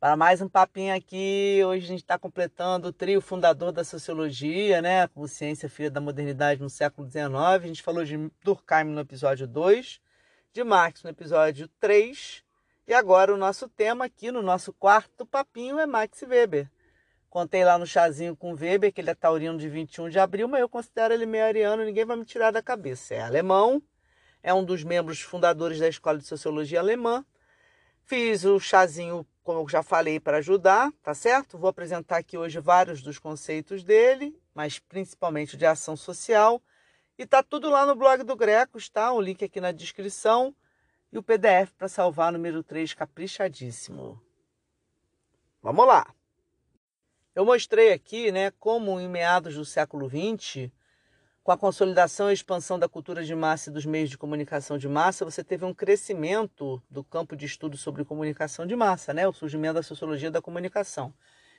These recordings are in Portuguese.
Para mais um papinho aqui, hoje a gente está completando o trio fundador da sociologia, né? Como ciência filha da modernidade no século XIX. A gente falou de Durkheim no episódio 2, de Marx no episódio 3, e agora o nosso tema aqui no nosso quarto papinho é Max Weber. Contei lá no chazinho com Weber que ele é taurino de 21 de abril, mas eu considero ele meio ariano, ninguém vai me tirar da cabeça. É alemão, é um dos membros fundadores da Escola de Sociologia Alemã Fiz o chazinho, como eu já falei, para ajudar, tá certo? Vou apresentar aqui hoje vários dos conceitos dele, mas principalmente de ação social. E tá tudo lá no blog do Grecos, tá? O link aqui na descrição e o PDF para salvar número 3 caprichadíssimo. Vamos lá. Eu mostrei aqui, né, como em meados do século XX com a consolidação e expansão da cultura de massa e dos meios de comunicação de massa, você teve um crescimento do campo de estudo sobre comunicação de massa, né? o surgimento da sociologia da comunicação.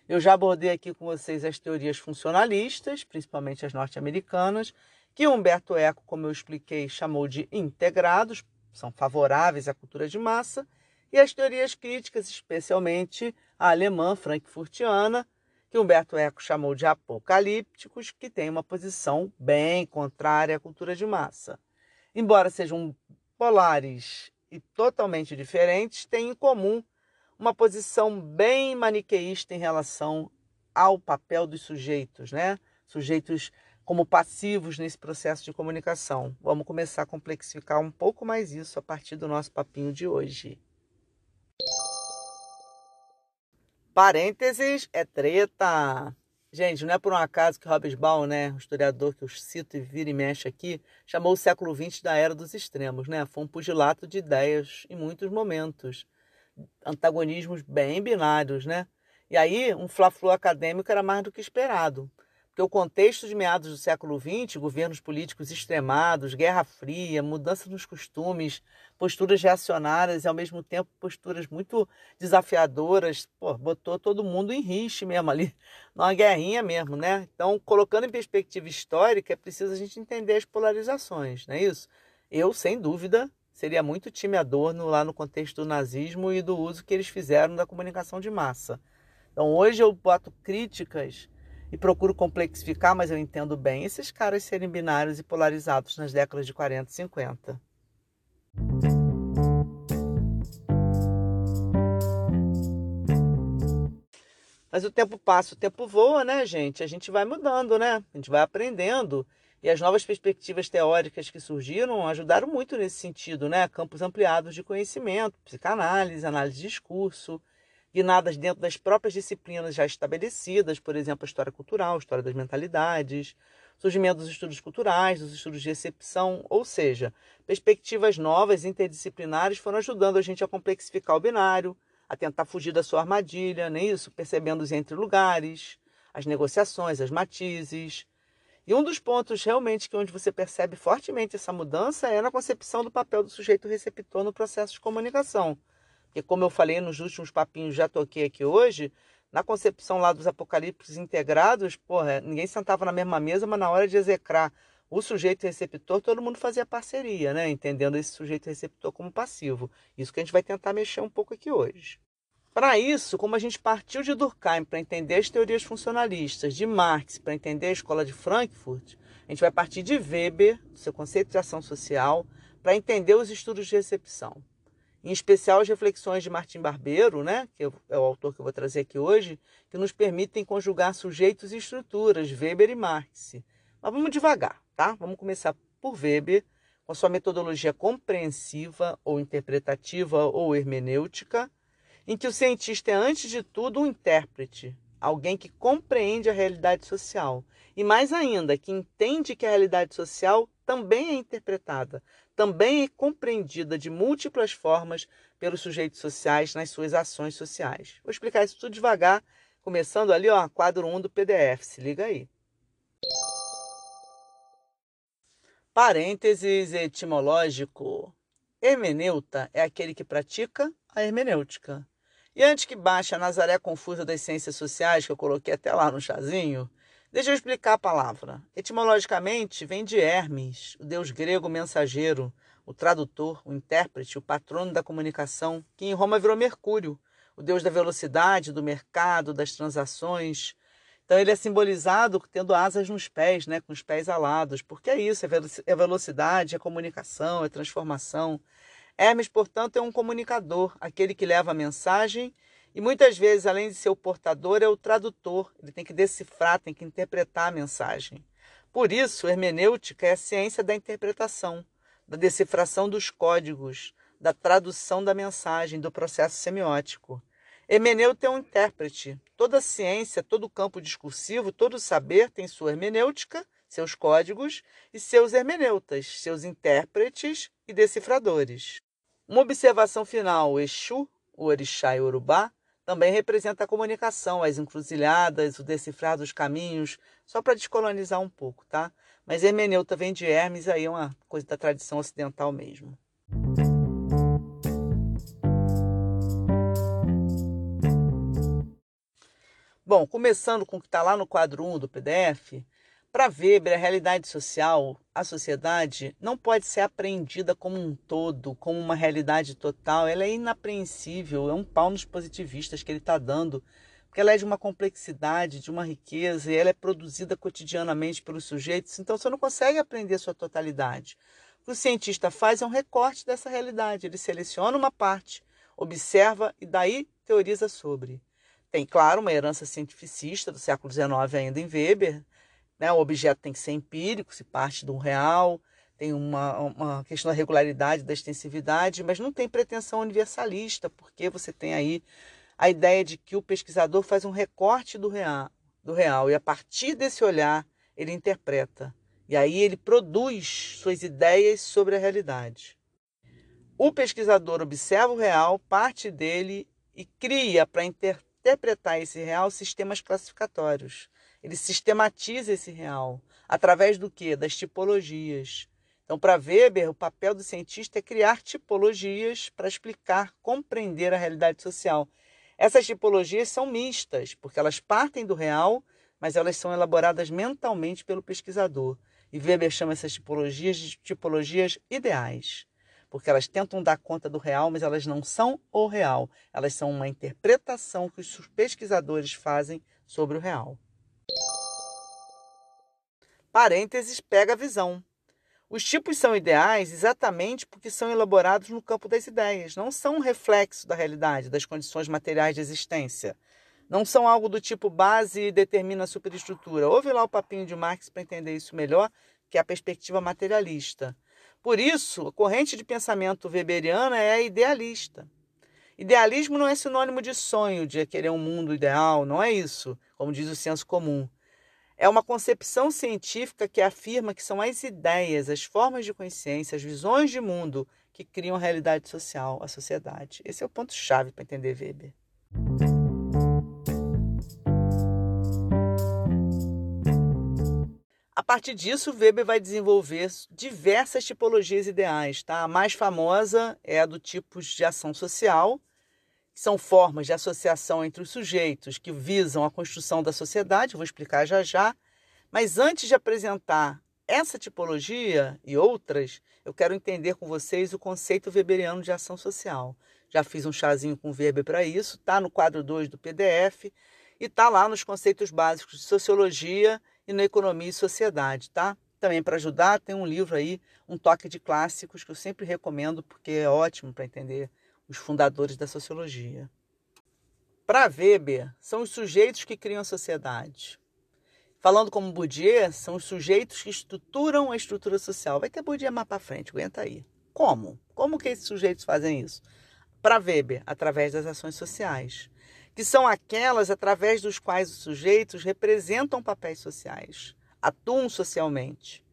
Eu já abordei aqui com vocês as teorias funcionalistas, principalmente as norte-americanas, que Humberto Eco, como eu expliquei, chamou de integrados, são favoráveis à cultura de massa, e as teorias críticas, especialmente a alemã frankfurtiana, que Humberto Eco chamou de apocalípticos, que têm uma posição bem contrária à cultura de massa. Embora sejam polares e totalmente diferentes, têm em comum uma posição bem maniqueísta em relação ao papel dos sujeitos, né? Sujeitos como passivos nesse processo de comunicação. Vamos começar a complexificar um pouco mais isso a partir do nosso papinho de hoje. Parênteses é treta. Gente, não é por um acaso que Hobsbawm, né, o historiador que eu cito e vira e mexe aqui, chamou o século XX da era dos extremos, né? Foi um pugilato de ideias em muitos momentos, antagonismos bem binários, né? E aí, um fla-flu acadêmico era mais do que esperado. Porque o contexto de meados do século XX, governos políticos extremados, Guerra Fria, mudança nos costumes, posturas reacionárias e ao mesmo tempo posturas muito desafiadoras, pô, botou todo mundo em riche mesmo ali, numa guerrinha mesmo, né? Então, colocando em perspectiva histórica, é preciso a gente entender as polarizações, não é isso? Eu, sem dúvida, seria muito time Adorno lá no contexto do nazismo e do uso que eles fizeram da comunicação de massa. Então, hoje eu boto críticas e procuro complexificar, mas eu entendo bem esses caras serem binários e polarizados nas décadas de 40 e 50. Mas o tempo passa, o tempo voa, né, gente? A gente vai mudando, né? A gente vai aprendendo. E as novas perspectivas teóricas que surgiram ajudaram muito nesse sentido, né? Campos ampliados de conhecimento, psicanálise, análise de discurso, guinadas dentro das próprias disciplinas já estabelecidas, por exemplo, a história cultural, a história das mentalidades, surgimento dos estudos culturais, dos estudos de recepção, ou seja, perspectivas novas interdisciplinares foram ajudando a gente a complexificar o binário, a tentar fugir da sua armadilha, nem é isso, percebendo os entre lugares, as negociações, as matizes. E um dos pontos realmente que onde você percebe fortemente essa mudança é na concepção do papel do sujeito receptor no processo de comunicação. Porque, como eu falei nos últimos papinhos, já toquei aqui hoje, na concepção lá dos apocalipses integrados, porra, ninguém sentava na mesma mesa, mas na hora de execrar o sujeito receptor, todo mundo fazia parceria, né? Entendendo esse sujeito receptor como passivo. Isso que a gente vai tentar mexer um pouco aqui hoje. Para isso, como a gente partiu de Durkheim para entender as teorias funcionalistas, de Marx para entender a escola de Frankfurt, a gente vai partir de Weber, seu conceito de ação social, para entender os estudos de recepção em especial as reflexões de Martim Barbeiro, né, que é o autor que eu vou trazer aqui hoje, que nos permitem conjugar sujeitos e estruturas, Weber e Marx. Mas vamos devagar, tá? Vamos começar por Weber, com sua metodologia compreensiva ou interpretativa ou hermenêutica, em que o cientista é, antes de tudo, um intérprete, alguém que compreende a realidade social. E mais ainda, que entende que a realidade social também é interpretada, também é compreendida de múltiplas formas pelos sujeitos sociais nas suas ações sociais. Vou explicar isso tudo devagar, começando ali, ó, quadro 1 do PDF. Se liga aí. Parênteses etimológico. Hermeneuta é aquele que pratica a hermenêutica. E antes que baixe a Nazaré confusa das ciências sociais, que eu coloquei até lá no chazinho, deixa eu explicar a palavra. Etimologicamente, vem de Hermes, o deus grego mensageiro, o tradutor, o intérprete, o patrono da comunicação, que em Roma virou Mercúrio, o deus da velocidade, do mercado, das transações, então ele é simbolizado tendo asas nos pés, né, com os pés alados, porque é isso, é velocidade, é comunicação, é transformação. Hermes, portanto, é um comunicador, aquele que leva a mensagem e muitas vezes, além de ser o portador, é o tradutor. Ele tem que decifrar, tem que interpretar a mensagem. Por isso, hermenêutica é a ciência da interpretação, da decifração dos códigos, da tradução da mensagem, do processo semiótico. Hermeneuta é um intérprete. Toda ciência, todo campo discursivo, todo saber tem sua hermenêutica, seus códigos e seus hermeneutas, seus intérpretes e decifradores. Uma observação final: Exu, o Orixá e Urubá também representa a comunicação, as encruzilhadas, o decifrar dos caminhos, só para descolonizar um pouco, tá? Mas hermeneuta vem de Hermes, aí é uma coisa da tradição ocidental mesmo. Bom, começando com o que está lá no quadro 1 do PDF, para Weber, a realidade social, a sociedade, não pode ser apreendida como um todo, como uma realidade total. Ela é inapreensível, é um pau nos positivistas que ele está dando, porque ela é de uma complexidade, de uma riqueza, e ela é produzida cotidianamente pelos sujeitos, então você não consegue aprender sua totalidade. O que o cientista faz é um recorte dessa realidade, ele seleciona uma parte, observa e daí teoriza sobre. Tem, claro, uma herança cientificista do século XIX ainda em Weber. Né? O objeto tem que ser empírico, se parte de um real, tem uma, uma questão da regularidade, da extensividade, mas não tem pretensão universalista, porque você tem aí a ideia de que o pesquisador faz um recorte do real, do real e a partir desse olhar ele interpreta. E aí ele produz suas ideias sobre a realidade. O pesquisador observa o real, parte dele e cria para interpretar interpretar esse real sistemas classificatórios. Ele sistematiza esse real através do que? Das tipologias. Então, para Weber, o papel do cientista é criar tipologias para explicar, compreender a realidade social. Essas tipologias são mistas, porque elas partem do real, mas elas são elaboradas mentalmente pelo pesquisador. E Weber chama essas tipologias de tipologias ideais porque elas tentam dar conta do real, mas elas não são o real. Elas são uma interpretação que os pesquisadores fazem sobre o real. Parênteses pega a visão. Os tipos são ideais exatamente porque são elaborados no campo das ideias, não são um reflexo da realidade, das condições materiais de existência. Não são algo do tipo base e determina a superestrutura. Ouve lá o papinho de Marx para entender isso melhor, que é a perspectiva materialista. Por isso, a corrente de pensamento weberiana é idealista. Idealismo não é sinônimo de sonho, de querer um mundo ideal, não é isso, como diz o senso comum. É uma concepção científica que afirma que são as ideias, as formas de consciência, as visões de mundo que criam a realidade social, a sociedade. Esse é o ponto-chave para entender Weber. partir disso, Weber vai desenvolver diversas tipologias ideais. Tá? A mais famosa é a do tipo de ação social, são formas de associação entre os sujeitos que visam a construção da sociedade, vou explicar já já. Mas antes de apresentar essa tipologia e outras, eu quero entender com vocês o conceito weberiano de ação social. Já fiz um chazinho com Weber para isso, está no quadro 2 do PDF e está lá nos conceitos básicos de sociologia e na Economia e Sociedade, tá? Também para ajudar, tem um livro aí, Um Toque de Clássicos, que eu sempre recomendo porque é ótimo para entender os fundadores da sociologia. Para Weber, são os sujeitos que criam a sociedade. Falando como Bourdieu, são os sujeitos que estruturam a estrutura social. Vai ter Bourdieu mais para frente, aguenta aí. Como? Como que esses sujeitos fazem isso? Para Weber, através das ações sociais que são aquelas através dos quais os sujeitos representam papéis sociais, atuam socialmente.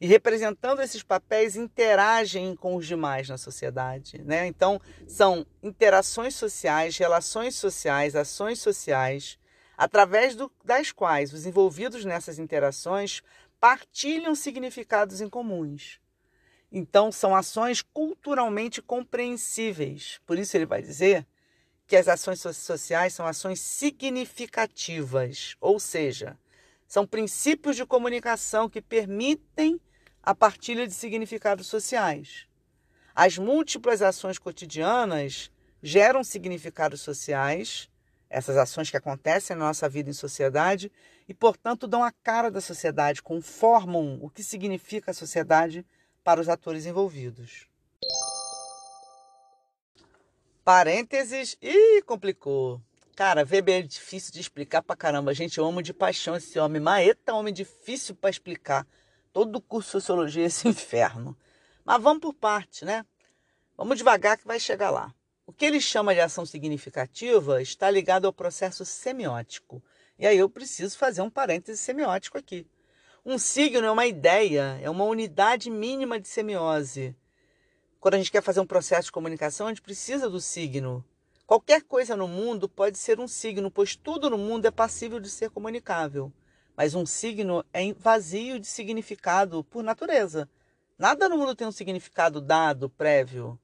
E representando esses papéis interagem com os demais na sociedade, né? Então, são interações sociais, relações sociais, ações sociais, através do, das quais os envolvidos nessas interações partilham significados em comuns. Então, são ações culturalmente compreensíveis. Por isso, ele vai dizer que as ações sociais são ações significativas, ou seja, são princípios de comunicação que permitem a partilha de significados sociais. As múltiplas ações cotidianas geram significados sociais, essas ações que acontecem na nossa vida em sociedade, e, portanto, dão a cara da sociedade, conformam o que significa a sociedade para os atores envolvidos. Parênteses. e complicou. Cara, Weber é difícil de explicar pra caramba. Gente, eu amo de paixão esse homem. Maeta, homem difícil para explicar. Todo curso de sociologia é esse inferno. Mas vamos por parte, né? Vamos devagar que vai chegar lá. O que ele chama de ação significativa está ligado ao processo semiótico. E aí eu preciso fazer um parêntese semiótico aqui. Um signo é uma ideia, é uma unidade mínima de semiose. Quando a gente quer fazer um processo de comunicação, a gente precisa do signo. Qualquer coisa no mundo pode ser um signo, pois tudo no mundo é passível de ser comunicável. Mas um signo é vazio de significado por natureza. Nada no mundo tem um significado dado, prévio.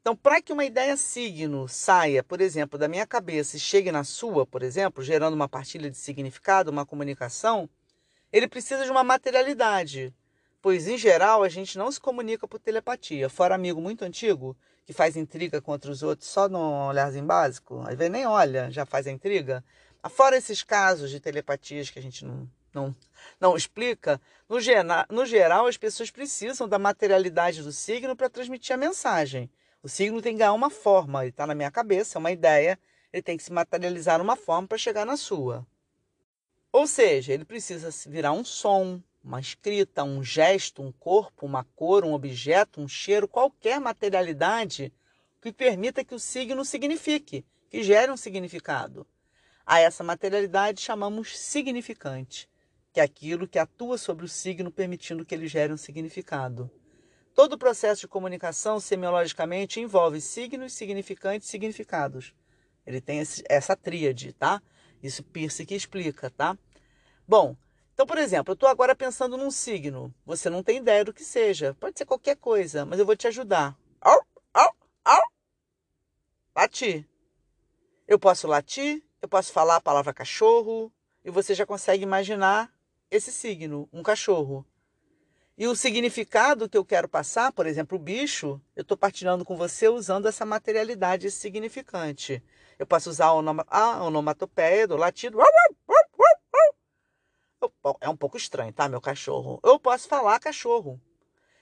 Então, para que uma ideia signo saia, por exemplo, da minha cabeça e chegue na sua, por exemplo, gerando uma partilha de significado, uma comunicação, ele precisa de uma materialidade pois em geral a gente não se comunica por telepatia. Fora amigo muito antigo, que faz intriga contra os outros só no olharzinho básico, às vezes nem olha, já faz a intriga. Fora esses casos de telepatias que a gente não, não, não explica, no, no geral as pessoas precisam da materialidade do signo para transmitir a mensagem. O signo tem que ganhar uma forma, ele está na minha cabeça, é uma ideia, ele tem que se materializar numa forma para chegar na sua. Ou seja, ele precisa virar um som, uma escrita, um gesto, um corpo, uma cor, um objeto, um cheiro, qualquer materialidade que permita que o signo signifique, que gere um significado. A essa materialidade chamamos significante, que é aquilo que atua sobre o signo permitindo que ele gere um significado. Todo o processo de comunicação, semiologicamente, envolve signos, significantes e significados. Ele tem esse, essa tríade, tá? Isso Pierce que explica, tá? Bom, então, por exemplo, eu estou agora pensando num signo. Você não tem ideia do que seja. Pode ser qualquer coisa, mas eu vou te ajudar. Au, au, au. Latir. Eu posso latir, eu posso falar a palavra cachorro, e você já consegue imaginar esse signo, um cachorro. E o significado que eu quero passar, por exemplo, o bicho, eu estou partilhando com você usando essa materialidade significante. Eu posso usar a onomatopeia do latido é um pouco estranho, tá, meu cachorro? Eu posso falar cachorro.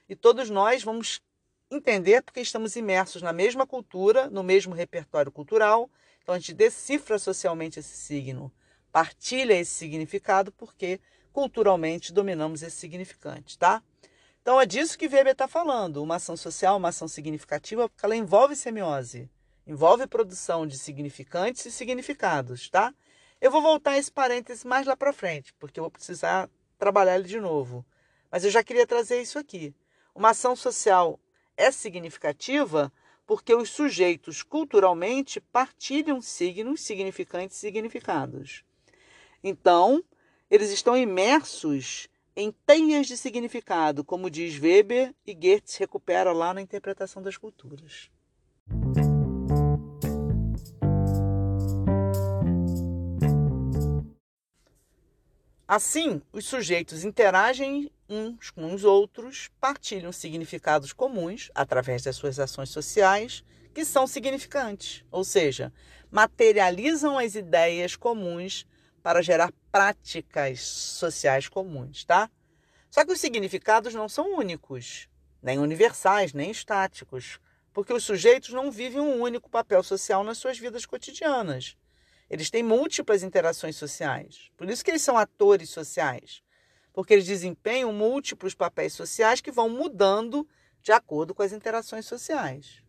E todos nós vamos entender porque estamos imersos na mesma cultura, no mesmo repertório cultural. Então a gente decifra socialmente esse signo, partilha esse significado porque culturalmente dominamos esse significante, tá? Então é disso que Weber está falando. Uma ação social, uma ação significativa, porque ela envolve semiose, envolve produção de significantes e significados, tá? Eu vou voltar esse parênteses mais lá para frente, porque eu vou precisar trabalhar ele de novo. Mas eu já queria trazer isso aqui. Uma ação social é significativa porque os sujeitos culturalmente partilham signos, significantes e significados. Então, eles estão imersos em teias de significado, como diz Weber e Goethe recupera lá na interpretação das culturas. Assim, os sujeitos interagem uns com os outros, partilham significados comuns através das suas ações sociais, que são significantes, ou seja, materializam as ideias comuns para gerar práticas sociais comuns, tá? Só que os significados não são únicos, nem universais, nem estáticos, porque os sujeitos não vivem um único papel social nas suas vidas cotidianas. Eles têm múltiplas interações sociais. Por isso que eles são atores sociais. Porque eles desempenham múltiplos papéis sociais que vão mudando de acordo com as interações sociais.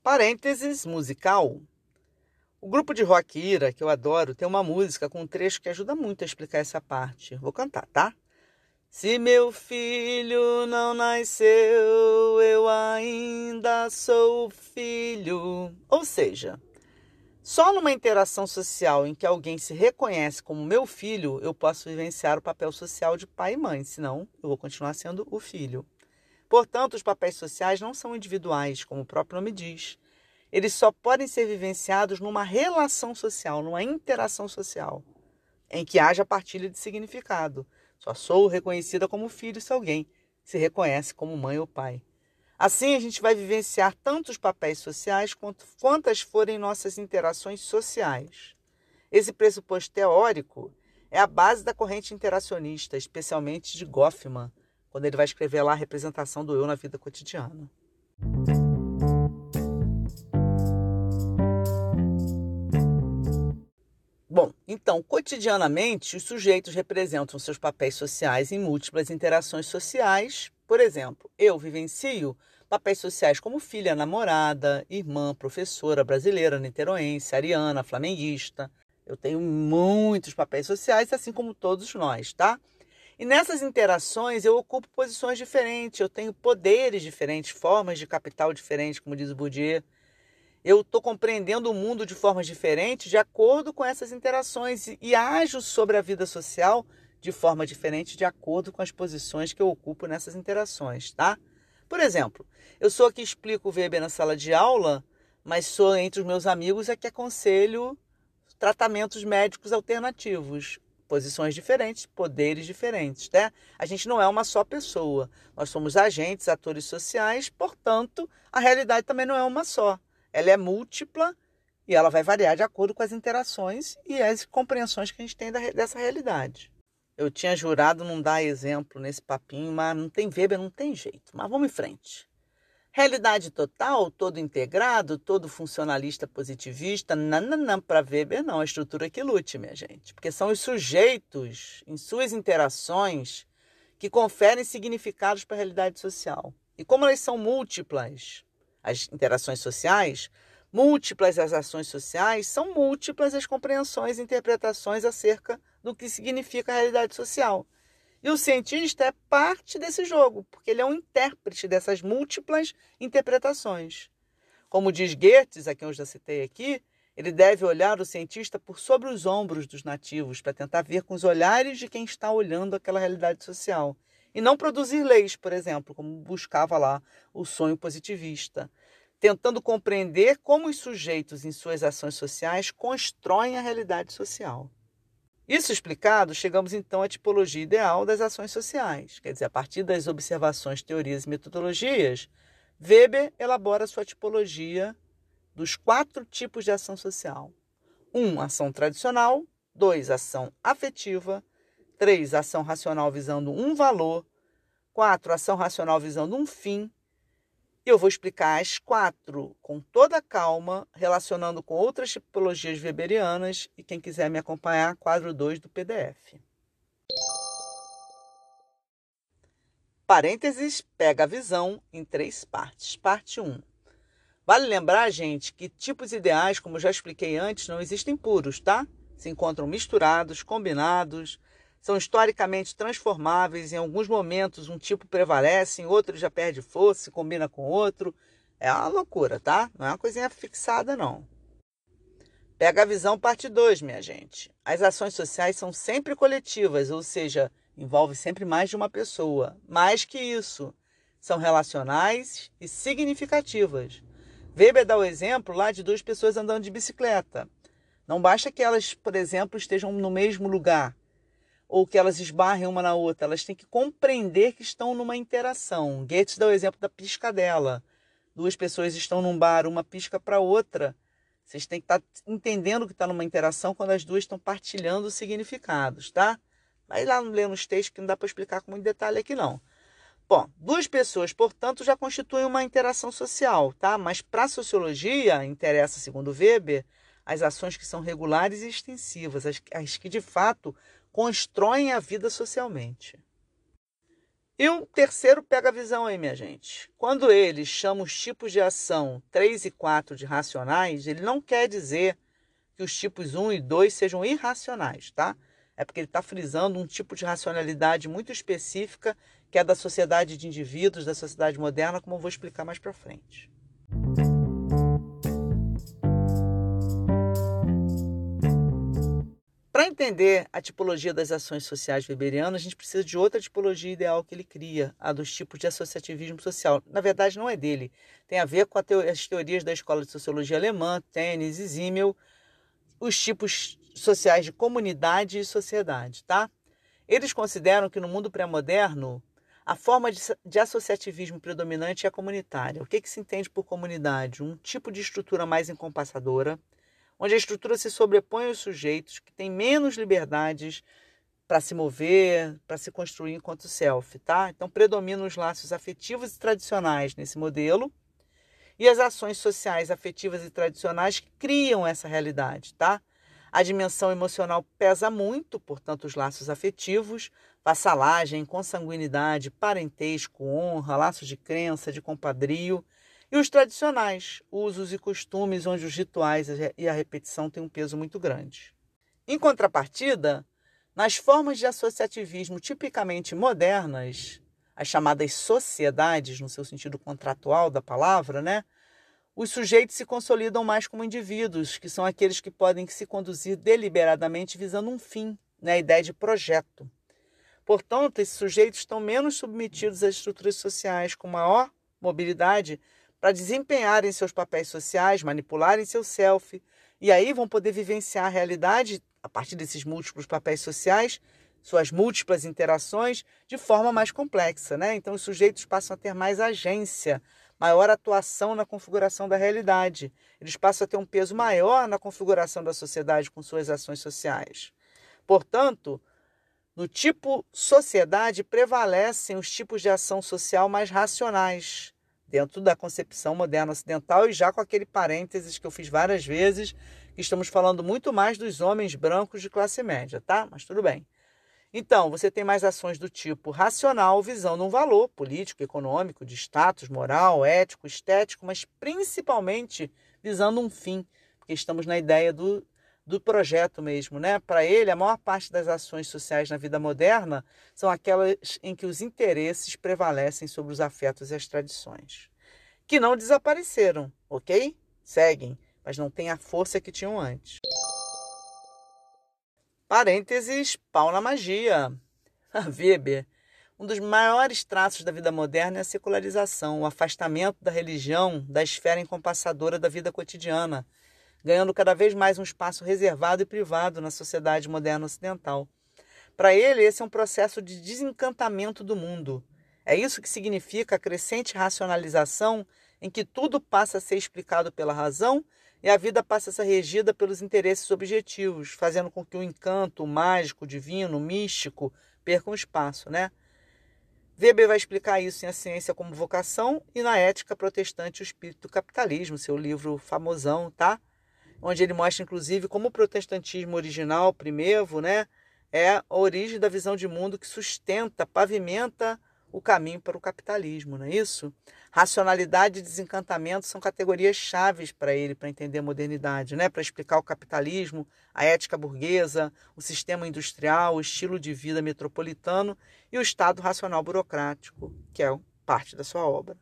Parênteses musical. O grupo de rock Ira, que eu adoro, tem uma música com um trecho que ajuda muito a explicar essa parte. Vou cantar, tá? Se meu filho não nasceu, eu ainda sou filho. Ou seja, só numa interação social em que alguém se reconhece como meu filho, eu posso vivenciar o papel social de pai e mãe, senão eu vou continuar sendo o filho. Portanto, os papéis sociais não são individuais, como o próprio nome diz. Eles só podem ser vivenciados numa relação social, numa interação social, em que haja partilha de significado. Só sou reconhecida como filho se alguém se reconhece como mãe ou pai. Assim, a gente vai vivenciar tanto os papéis sociais quanto quantas forem nossas interações sociais. Esse pressuposto teórico é a base da corrente interacionista, especialmente de Goffman, quando ele vai escrever lá a representação do eu na vida cotidiana. Bom, então, cotidianamente, os sujeitos representam seus papéis sociais em múltiplas interações sociais. Por exemplo, eu vivencio papéis sociais como filha, namorada, irmã, professora brasileira, niteroense, ariana, flamenguista. Eu tenho muitos papéis sociais, assim como todos nós, tá? E nessas interações eu ocupo posições diferentes, eu tenho poderes diferentes, formas de capital diferentes, como diz o Bourdieu. Eu estou compreendendo o mundo de formas diferentes de acordo com essas interações e, e ajo sobre a vida social de forma diferente de acordo com as posições que eu ocupo nessas interações, tá? Por exemplo, eu sou a que explico o Weber na sala de aula, mas sou entre os meus amigos a que aconselho tratamentos médicos alternativos, posições diferentes, poderes diferentes, né? A gente não é uma só pessoa. Nós somos agentes, atores sociais, portanto, a realidade também não é uma só. Ela é múltipla e ela vai variar de acordo com as interações e as compreensões que a gente tem dessa realidade. Eu tinha jurado não dar exemplo nesse papinho, mas não tem Weber, não tem jeito. Mas vamos em frente. Realidade total, todo integrado, todo funcionalista positivista, não, para Weber não, a estrutura que lute, minha gente. Porque são os sujeitos, em suas interações, que conferem significados para a realidade social. E como elas são múltiplas, as interações sociais, múltiplas as ações sociais, são múltiplas as compreensões e interpretações acerca do que significa a realidade social. E o cientista é parte desse jogo, porque ele é um intérprete dessas múltiplas interpretações. Como diz Goethe, a quem eu já citei aqui, ele deve olhar o cientista por sobre os ombros dos nativos para tentar ver com os olhares de quem está olhando aquela realidade social. E não produzir leis, por exemplo, como buscava lá o sonho positivista. Tentando compreender como os sujeitos, em suas ações sociais, constroem a realidade social. Isso explicado, chegamos então à tipologia ideal das ações sociais. Quer dizer, a partir das observações, teorias e metodologias, Weber elabora sua tipologia dos quatro tipos de ação social: 1. Um, ação tradicional. 2. Ação afetiva. 3. Ação racional visando um valor. 4. Ação racional visando um fim. Eu vou explicar as quatro com toda calma, relacionando com outras tipologias weberianas e quem quiser me acompanhar, quadro 2 do PDF. Parênteses pega a visão em três partes. Parte 1. Vale lembrar, gente, que tipos ideais, como já expliquei antes, não existem puros, tá? Se encontram misturados, combinados, são historicamente transformáveis. Em alguns momentos, um tipo prevalece, em outros já perde força, se combina com outro. É uma loucura, tá? Não é uma coisinha fixada, não. Pega a visão, parte 2, minha gente. As ações sociais são sempre coletivas, ou seja, envolve sempre mais de uma pessoa. Mais que isso, são relacionais e significativas. Weber dá o exemplo lá de duas pessoas andando de bicicleta. Não basta que elas, por exemplo, estejam no mesmo lugar ou que elas esbarrem uma na outra, elas têm que compreender que estão numa interação. Goethe dá o exemplo da piscadela. Duas pessoas estão num bar, uma pisca para outra. Vocês têm que estar tá entendendo que está numa interação quando as duas estão partilhando significados, tá? Vai lá ler nos textos que não dá para explicar com muito detalhe aqui não. Bom, duas pessoas, portanto, já constituem uma interação social, tá? Mas para a sociologia, interessa, segundo Weber, as ações que são regulares e extensivas, as, as que de fato constroem a vida socialmente. E o terceiro pega a visão aí, minha gente. Quando ele chama os tipos de ação 3 e 4 de racionais, ele não quer dizer que os tipos 1 e 2 sejam irracionais, tá? É porque ele está frisando um tipo de racionalidade muito específica que é da sociedade de indivíduos, da sociedade moderna, como eu vou explicar mais para frente. Para entender a tipologia das ações sociais weberianas, a gente precisa de outra tipologia ideal que ele cria, a dos tipos de associativismo social. Na verdade, não é dele. Tem a ver com as teorias da Escola de Sociologia Alemã, Tênis e Zimmel, os tipos sociais de comunidade e sociedade, tá? Eles consideram que no mundo pré-moderno, a forma de, de, associativismo predominante é a comunitária. O que, que se entende por comunidade? Um tipo de estrutura mais encompassadora, onde a estrutura se sobrepõe aos sujeitos que têm menos liberdades para se mover, para se construir enquanto self, tá? Então predominam os laços afetivos e tradicionais nesse modelo e as ações sociais afetivas e tradicionais que criam essa realidade, tá? A dimensão emocional pesa muito, portanto, os laços afetivos, vassalagem, consanguinidade, parentesco, honra, laços de crença, de compadrio e os tradicionais, usos e costumes, onde os rituais e a repetição têm um peso muito grande. Em contrapartida, nas formas de associativismo tipicamente modernas, as chamadas sociedades, no seu sentido contratual da palavra, né? Os sujeitos se consolidam mais como indivíduos, que são aqueles que podem se conduzir deliberadamente visando um fim, né? a ideia de projeto. Portanto, esses sujeitos estão menos submetidos às estruturas sociais, com maior mobilidade para desempenharem seus papéis sociais, manipularem seu self, e aí vão poder vivenciar a realidade a partir desses múltiplos papéis sociais, suas múltiplas interações, de forma mais complexa. Né? Então, os sujeitos passam a ter mais agência, maior atuação na configuração da realidade. Eles passam a ter um peso maior na configuração da sociedade com suas ações sociais. Portanto, no tipo sociedade prevalecem os tipos de ação social mais racionais, dentro da concepção moderna ocidental e já com aquele parênteses que eu fiz várias vezes, que estamos falando muito mais dos homens brancos de classe média, tá? Mas tudo bem. Então, você tem mais ações do tipo racional, visando um valor político, econômico, de status, moral, ético, estético, mas principalmente visando um fim, porque estamos na ideia do, do projeto mesmo, né? Para ele, a maior parte das ações sociais na vida moderna são aquelas em que os interesses prevalecem sobre os afetos e as tradições, que não desapareceram, ok? Seguem, mas não têm a força que tinham antes. Parênteses, pau na magia. Weber, um dos maiores traços da vida moderna é a secularização, o afastamento da religião da esfera encompassadora da vida cotidiana ganhando cada vez mais um espaço reservado e privado na sociedade moderna ocidental. Para ele, esse é um processo de desencantamento do mundo. É isso que significa a crescente racionalização em que tudo passa a ser explicado pela razão e a vida passa a ser regida pelos interesses objetivos, fazendo com que o encanto, o mágico, o divino, o místico percam espaço, né? Weber vai explicar isso em A Ciência como Vocação e na Ética Protestante o Espírito do Capitalismo, seu livro famosão, tá? Onde ele mostra inclusive como o protestantismo original, primevo, né, é a origem da visão de mundo que sustenta, pavimenta o caminho para o capitalismo, não é isso? Racionalidade e desencantamento são categorias chaves para ele, para entender a modernidade, né? para explicar o capitalismo, a ética burguesa, o sistema industrial, o estilo de vida metropolitano e o Estado racional burocrático, que é parte da sua obra.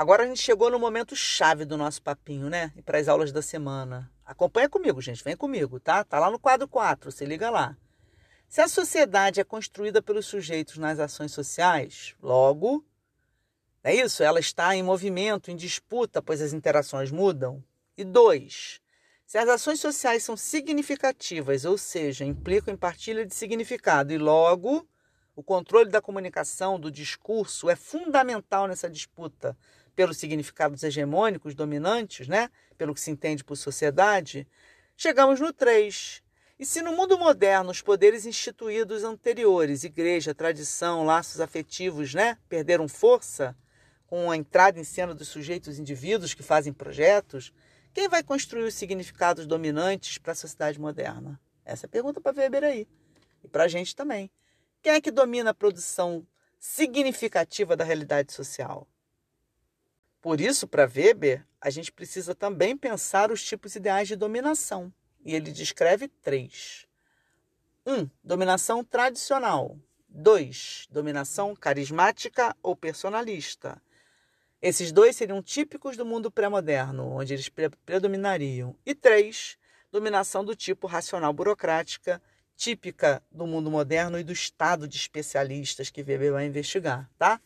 Agora a gente chegou no momento chave do nosso papinho, né? E para as aulas da semana. Acompanha comigo, gente, vem comigo, tá? Tá lá no quadro 4, se liga lá. Se a sociedade é construída pelos sujeitos nas ações sociais, logo, é isso, ela está em movimento, em disputa, pois as interações mudam. E dois, se as ações sociais são significativas, ou seja, implicam em partilha de significado, e logo o controle da comunicação, do discurso é fundamental nessa disputa, pelos significados hegemônicos dominantes, né? pelo que se entende por sociedade, chegamos no 3. E se no mundo moderno os poderes instituídos anteriores, igreja, tradição, laços afetivos, né, perderam força com a entrada em cena dos sujeitos indivíduos que fazem projetos, quem vai construir os significados dominantes para a sociedade moderna? Essa é a pergunta para Weber aí. E para a gente também. Quem é que domina a produção significativa da realidade social? Por isso, para Weber, a gente precisa também pensar os tipos ideais de dominação. E ele descreve três: 1. Um, dominação tradicional. 2. Dominação carismática ou personalista. Esses dois seriam típicos do mundo pré-moderno, onde eles predominariam. E 3. Dominação do tipo racional burocrática, típica do mundo moderno e do estado de especialistas que Weber vai investigar, tá?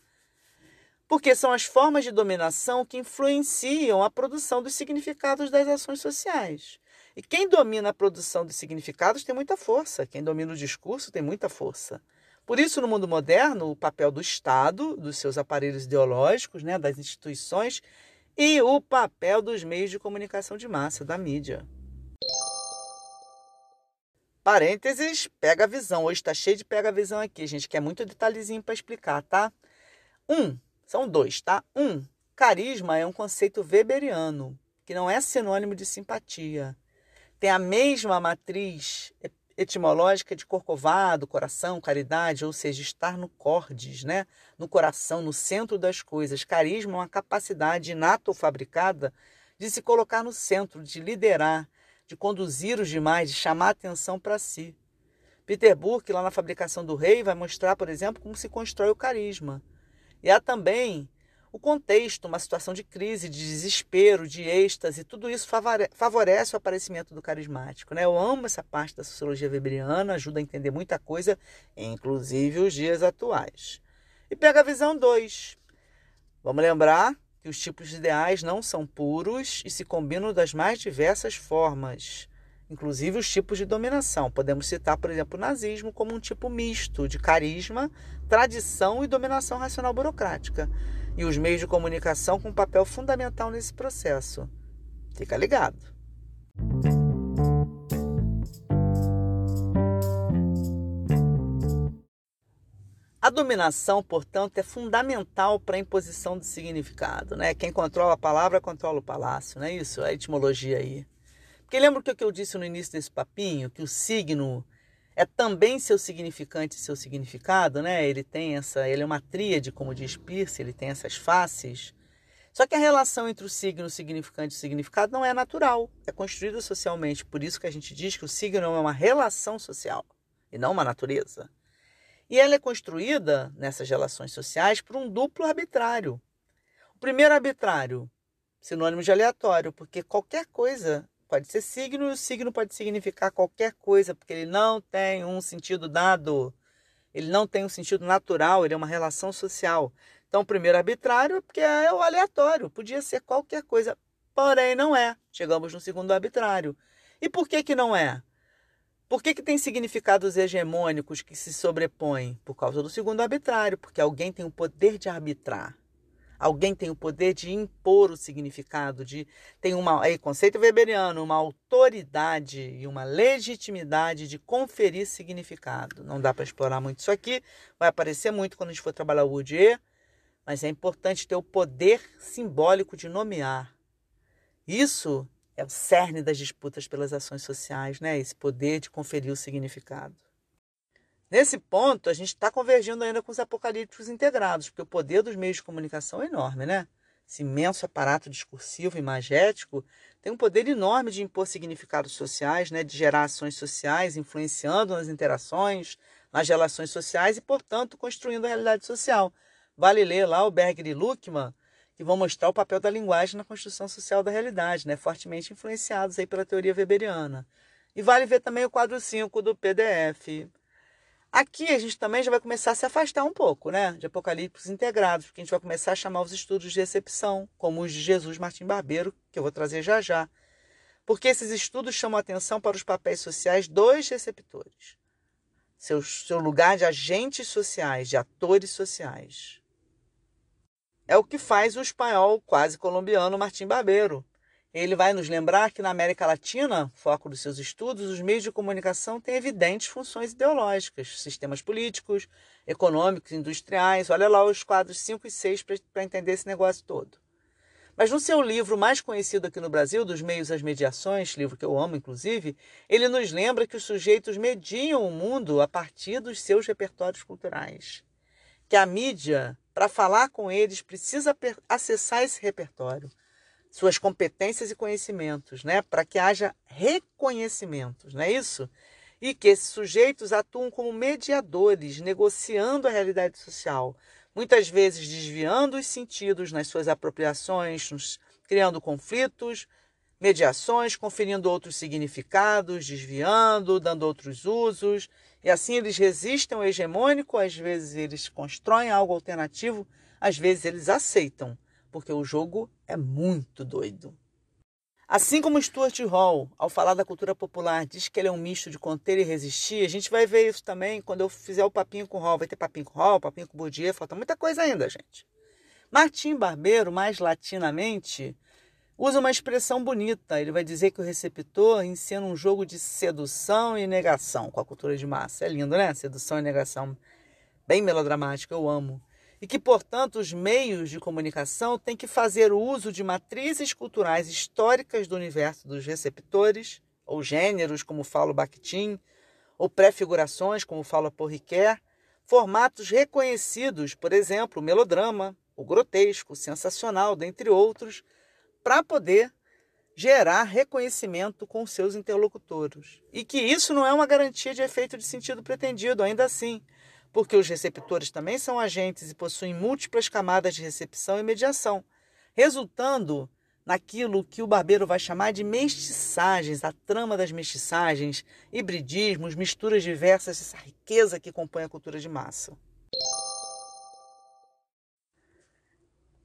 Porque são as formas de dominação que influenciam a produção dos significados das ações sociais. E quem domina a produção dos significados tem muita força, quem domina o discurso tem muita força. Por isso, no mundo moderno, o papel do Estado, dos seus aparelhos ideológicos, né, das instituições, e o papel dos meios de comunicação de massa, da mídia. Parênteses, pega a visão. Hoje está cheio de pega a visão aqui, gente, que é muito detalhezinho para explicar, tá? Um, são dois, tá? Um, carisma é um conceito weberiano, que não é sinônimo de simpatia. Tem a mesma matriz etimológica de corcovado, coração, caridade, ou seja, estar no cordes, né? no coração, no centro das coisas. Carisma é uma capacidade inata ou fabricada de se colocar no centro, de liderar, de conduzir os demais, de chamar atenção para si. Peter Burke, lá na Fabricação do Rei, vai mostrar, por exemplo, como se constrói o carisma. E há também o contexto, uma situação de crise, de desespero, de êxtase, tudo isso favorece o aparecimento do carismático. Né? Eu amo essa parte da sociologia weberiana, ajuda a entender muita coisa, inclusive os dias atuais. E pega a visão 2. Vamos lembrar que os tipos ideais não são puros e se combinam das mais diversas formas, inclusive os tipos de dominação. Podemos citar, por exemplo, o nazismo como um tipo misto de carisma, tradição e dominação racional burocrática, e os meios de comunicação com um papel fundamental nesse processo. Fica ligado. A dominação, portanto, é fundamental para a imposição de significado. Né? Quem controla a palavra controla o palácio, não é isso? A etimologia aí. Porque lembra o que eu disse no início desse papinho? Que o signo é também seu significante e seu significado, né? Ele tem essa, ele é uma tríade, como diz Pierce, ele tem essas faces. Só que a relação entre o signo, significante e significado não é natural, é construída socialmente. Por isso que a gente diz que o signo é uma relação social e não uma natureza. E ela é construída nessas relações sociais por um duplo arbitrário. O primeiro arbitrário, sinônimo de aleatório, porque qualquer coisa pode ser signo e o signo pode significar qualquer coisa, porque ele não tem um sentido dado. Ele não tem um sentido natural, ele é uma relação social. Então, primeiro arbitrário, porque é o aleatório, podia ser qualquer coisa, porém não é. Chegamos no segundo arbitrário. E por que que não é? Por que, que tem significados hegemônicos que se sobrepõem? Por causa do segundo arbitrário, porque alguém tem o poder de arbitrar. Alguém tem o poder de impor o significado, de tem uma aí, conceito weberiano, uma autoridade e uma legitimidade de conferir significado. Não dá para explorar muito isso aqui, vai aparecer muito quando a gente for trabalhar o Bourdieu, mas é importante ter o poder simbólico de nomear. Isso é o cerne das disputas pelas ações sociais, né? Esse poder de conferir o significado. Nesse ponto, a gente está convergindo ainda com os apocalípticos integrados, porque o poder dos meios de comunicação é enorme, né? Esse imenso aparato discursivo e imagético tem um poder enorme de impor significados sociais, né? de gerar ações sociais, influenciando nas interações, nas relações sociais e, portanto, construindo a realidade social. Vale ler lá o Berger e Luckmann, que vão mostrar o papel da linguagem na construção social da realidade, né? fortemente influenciados aí pela teoria weberiana. E vale ver também o quadro 5 do PDF. Aqui a gente também já vai começar a se afastar um pouco né? de apocalipses integrados, porque a gente vai começar a chamar os estudos de excepção, como os de Jesus Martim Barbeiro, que eu vou trazer já já. Porque esses estudos chamam atenção para os papéis sociais dos receptores. Seu, seu lugar de agentes sociais, de atores sociais. É o que faz o espanhol quase colombiano Martim Barbeiro. Ele vai nos lembrar que na América Latina, foco dos seus estudos, os meios de comunicação têm evidentes funções ideológicas, sistemas políticos, econômicos, industriais. Olha lá os quadros 5 e 6 para entender esse negócio todo. Mas no seu livro mais conhecido aqui no Brasil, Dos Meios às Mediações, livro que eu amo inclusive, ele nos lembra que os sujeitos mediam o mundo a partir dos seus repertórios culturais. Que a mídia para falar com eles, precisa acessar esse repertório, suas competências e conhecimentos, né? Para que haja reconhecimentos, não é isso? E que esses sujeitos atuam como mediadores, negociando a realidade social, muitas vezes desviando os sentidos nas suas apropriações, criando conflitos, mediações, conferindo outros significados, desviando, dando outros usos, e assim eles resistem ao hegemônico, às vezes eles constroem algo alternativo, às vezes eles aceitam, porque o jogo é muito doido. Assim como Stuart Hall, ao falar da cultura popular, diz que ele é um misto de conter e resistir, a gente vai ver isso também quando eu fizer o papinho com Hall. Vai ter papinho com Hall, papinho com Bourdieu, falta muita coisa ainda, gente. Martim Barbeiro, mais latinamente, usa uma expressão bonita. Ele vai dizer que o receptor ensina um jogo de sedução e negação com a cultura de massa. É lindo, né? Sedução e negação. Bem melodramático, eu amo. E que, portanto, os meios de comunicação têm que fazer uso de matrizes culturais históricas do universo dos receptores, ou gêneros, como fala o Bakhtin, ou prefigurações, como fala Porriquet, formatos reconhecidos, por exemplo, o melodrama, o grotesco, o sensacional, dentre outros, para poder gerar reconhecimento com seus interlocutores. E que isso não é uma garantia de efeito de sentido pretendido, ainda assim, porque os receptores também são agentes e possuem múltiplas camadas de recepção e mediação, resultando naquilo que o barbeiro vai chamar de mestiçagens, a trama das mestiçagens, hibridismos, misturas diversas, essa riqueza que compõe a cultura de massa.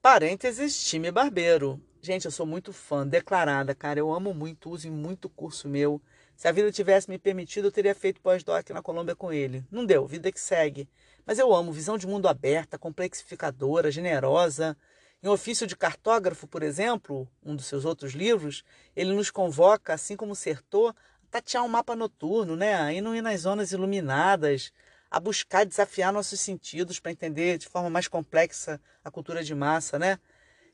Parênteses, time barbeiro. Gente, eu sou muito fã, declarada, cara. Eu amo muito, uso em muito curso meu. Se a vida tivesse me permitido, eu teria feito pós-doc na Colômbia com ele. Não deu, vida que segue. Mas eu amo, visão de mundo aberta, complexificadora, generosa. Em Ofício de Cartógrafo, por exemplo, um dos seus outros livros, ele nos convoca, assim como Sertor, a tatear um mapa noturno, né? a ir nas zonas iluminadas, a buscar desafiar nossos sentidos para entender de forma mais complexa a cultura de massa, né?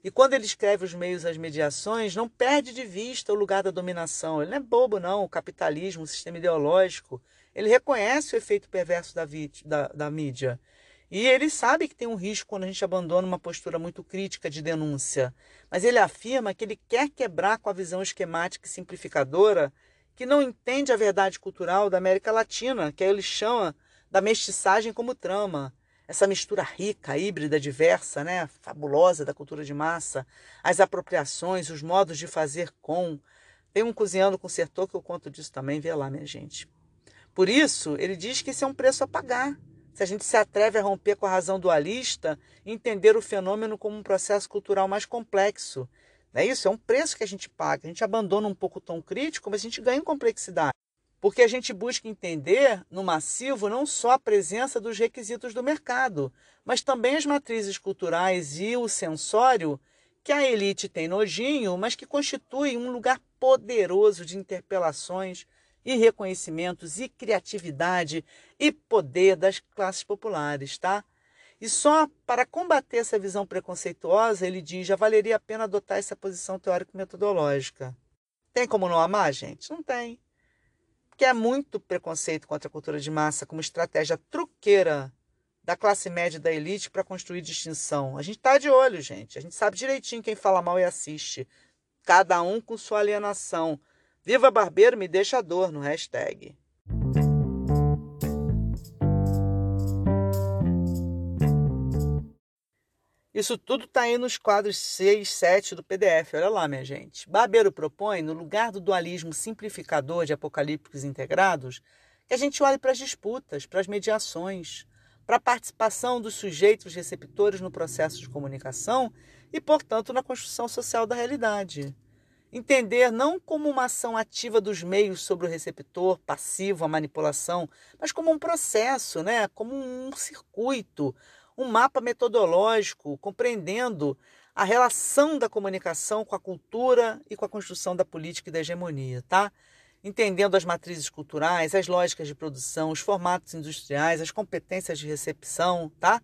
E quando ele escreve os meios às mediações, não perde de vista o lugar da dominação. Ele não é bobo, não, o capitalismo, o sistema ideológico. Ele reconhece o efeito perverso da, da, da mídia. E ele sabe que tem um risco quando a gente abandona uma postura muito crítica de denúncia. Mas ele afirma que ele quer quebrar com a visão esquemática e simplificadora que não entende a verdade cultural da América Latina, que ele chama da mestiçagem como trama essa mistura rica, híbrida, diversa, né, fabulosa da cultura de massa, as apropriações, os modos de fazer com. Tem um cozinhando com sertor que eu conto disso também, vê lá, minha gente. Por isso, ele diz que esse é um preço a pagar. Se a gente se atreve a romper com a razão dualista entender o fenômeno como um processo cultural mais complexo. Não é isso? É um preço que a gente paga. A gente abandona um pouco o tom crítico, mas a gente ganha em complexidade. Porque a gente busca entender no massivo não só a presença dos requisitos do mercado, mas também as matrizes culturais e o sensório que a elite tem nojinho, mas que constitui um lugar poderoso de interpelações e reconhecimentos e criatividade e poder das classes populares, tá? E só para combater essa visão preconceituosa, ele diz, já valeria a pena adotar essa posição teórico-metodológica. Tem como não amar, gente? Não tem que é muito preconceito contra a cultura de massa como estratégia truqueira da classe média e da elite para construir distinção. A gente está de olho, gente. A gente sabe direitinho quem fala mal e assiste. Cada um com sua alienação. Viva Barbeiro, me deixa dor no hashtag. Isso tudo está aí nos quadros 6, 7 do PDF. Olha lá, minha gente. Barbeiro propõe, no lugar do dualismo simplificador de apocalípticos integrados, que a gente olhe para as disputas, para as mediações, para a participação dos sujeitos receptores no processo de comunicação e, portanto, na construção social da realidade. Entender não como uma ação ativa dos meios sobre o receptor, passivo à manipulação, mas como um processo, né? como um circuito, um mapa metodológico compreendendo a relação da comunicação com a cultura e com a construção da política e da hegemonia, tá? Entendendo as matrizes culturais, as lógicas de produção, os formatos industriais, as competências de recepção, tá?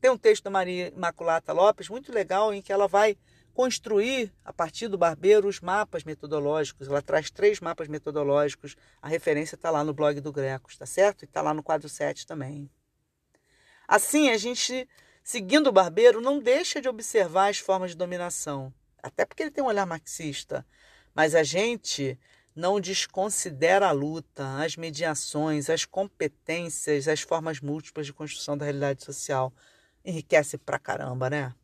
Tem um texto da Maria Imaculata Lopes muito legal em que ela vai construir, a partir do barbeiro, os mapas metodológicos. Ela traz três mapas metodológicos. A referência está lá no blog do Grecos, tá certo? E está lá no quadro 7 também. Assim, a gente Seguindo o barbeiro, não deixa de observar as formas de dominação, até porque ele tem um olhar marxista. Mas a gente não desconsidera a luta, as mediações, as competências, as formas múltiplas de construção da realidade social. Enriquece pra caramba, né?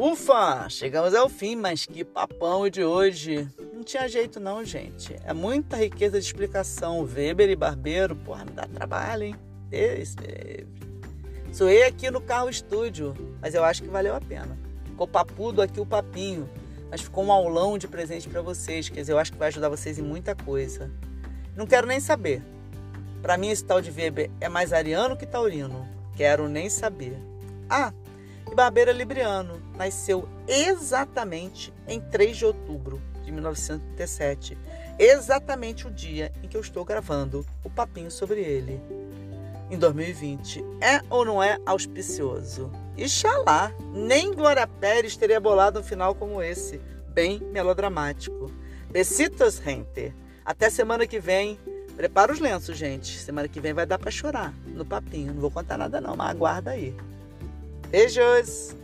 Ufa! Chegamos ao fim, mas que papão de hoje! Tinha jeito não, gente. É muita riqueza de explicação. Weber e Barbeiro, porra, me dá trabalho, hein? Deus Soei aqui no carro estúdio, mas eu acho que valeu a pena. Ficou papudo aqui o papinho, mas ficou um aulão de presente para vocês, quer dizer, eu acho que vai ajudar vocês em muita coisa. Não quero nem saber. Para mim esse tal de Weber é mais ariano que taurino. Quero nem saber. Ah, e Barbeiro é Libriano nasceu exatamente em 3 de outubro de 1937, exatamente o dia em que eu estou gravando o papinho sobre ele. Em 2020, é ou não é auspicioso? Ixalá, nem Glória Pérez teria bolado um final como esse, bem melodramático. Besitos, gente. Até semana que vem. Prepara os lenços, gente. Semana que vem vai dar para chorar no papinho. Não vou contar nada não, mas aguarda aí. Beijos!